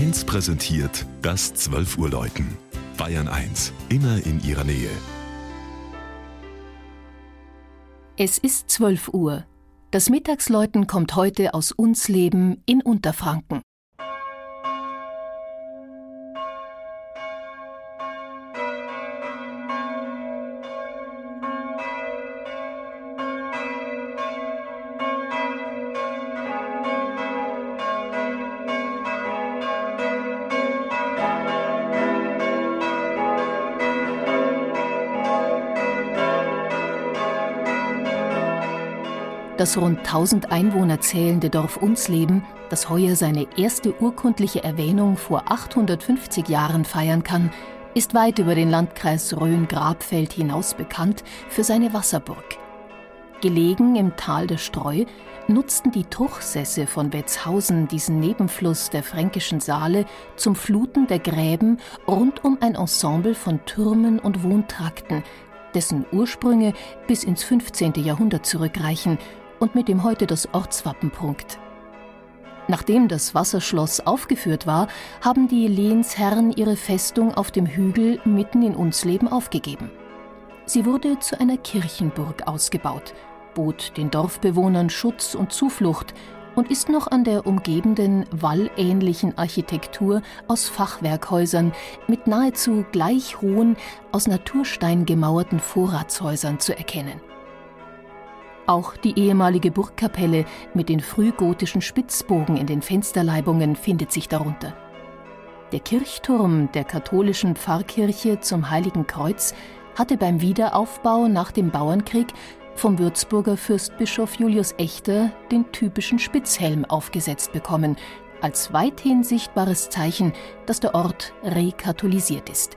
1 präsentiert das 12 Uhr Läuten. Bayern 1, immer in ihrer Nähe. Es ist 12 Uhr. Das Mittagsläuten kommt heute aus Unsleben in Unterfranken. Das rund 1000 Einwohner zählende Dorf Unsleben, das heuer seine erste urkundliche Erwähnung vor 850 Jahren feiern kann, ist weit über den Landkreis Rhön-Grabfeld hinaus bekannt für seine Wasserburg. Gelegen im Tal der Streu nutzten die Truchsesse von Wetzhausen diesen Nebenfluss der fränkischen Saale zum Fluten der Gräben rund um ein Ensemble von Türmen und Wohntrakten, dessen Ursprünge bis ins 15. Jahrhundert zurückreichen und mit dem heute das Ortswappen prunkte. Nachdem das Wasserschloss aufgeführt war, haben die Lehnsherren ihre Festung auf dem Hügel mitten in Unsleben aufgegeben. Sie wurde zu einer Kirchenburg ausgebaut, bot den Dorfbewohnern Schutz und Zuflucht und ist noch an der umgebenden wallähnlichen Architektur aus Fachwerkhäusern mit nahezu gleich hohen, aus Naturstein gemauerten Vorratshäusern zu erkennen. Auch die ehemalige Burgkapelle mit den frühgotischen Spitzbogen in den Fensterleibungen findet sich darunter. Der Kirchturm der katholischen Pfarrkirche zum Heiligen Kreuz hatte beim Wiederaufbau nach dem Bauernkrieg vom Würzburger Fürstbischof Julius Echter den typischen Spitzhelm aufgesetzt bekommen, als weithin sichtbares Zeichen, dass der Ort rekatholisiert ist.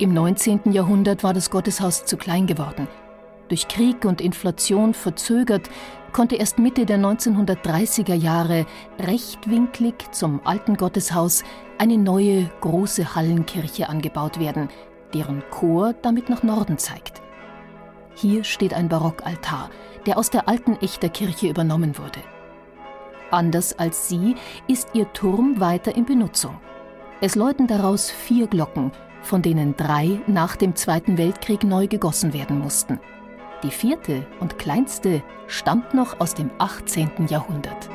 Im 19. Jahrhundert war das Gotteshaus zu klein geworden – durch Krieg und Inflation verzögert, konnte erst Mitte der 1930er Jahre rechtwinklig zum alten Gotteshaus eine neue große Hallenkirche angebaut werden, deren Chor damit nach Norden zeigt. Hier steht ein Barockaltar, der aus der alten Echterkirche übernommen wurde. Anders als sie ist ihr Turm weiter in Benutzung. Es läuten daraus vier Glocken, von denen drei nach dem Zweiten Weltkrieg neu gegossen werden mussten. Die vierte und kleinste stammt noch aus dem 18. Jahrhundert.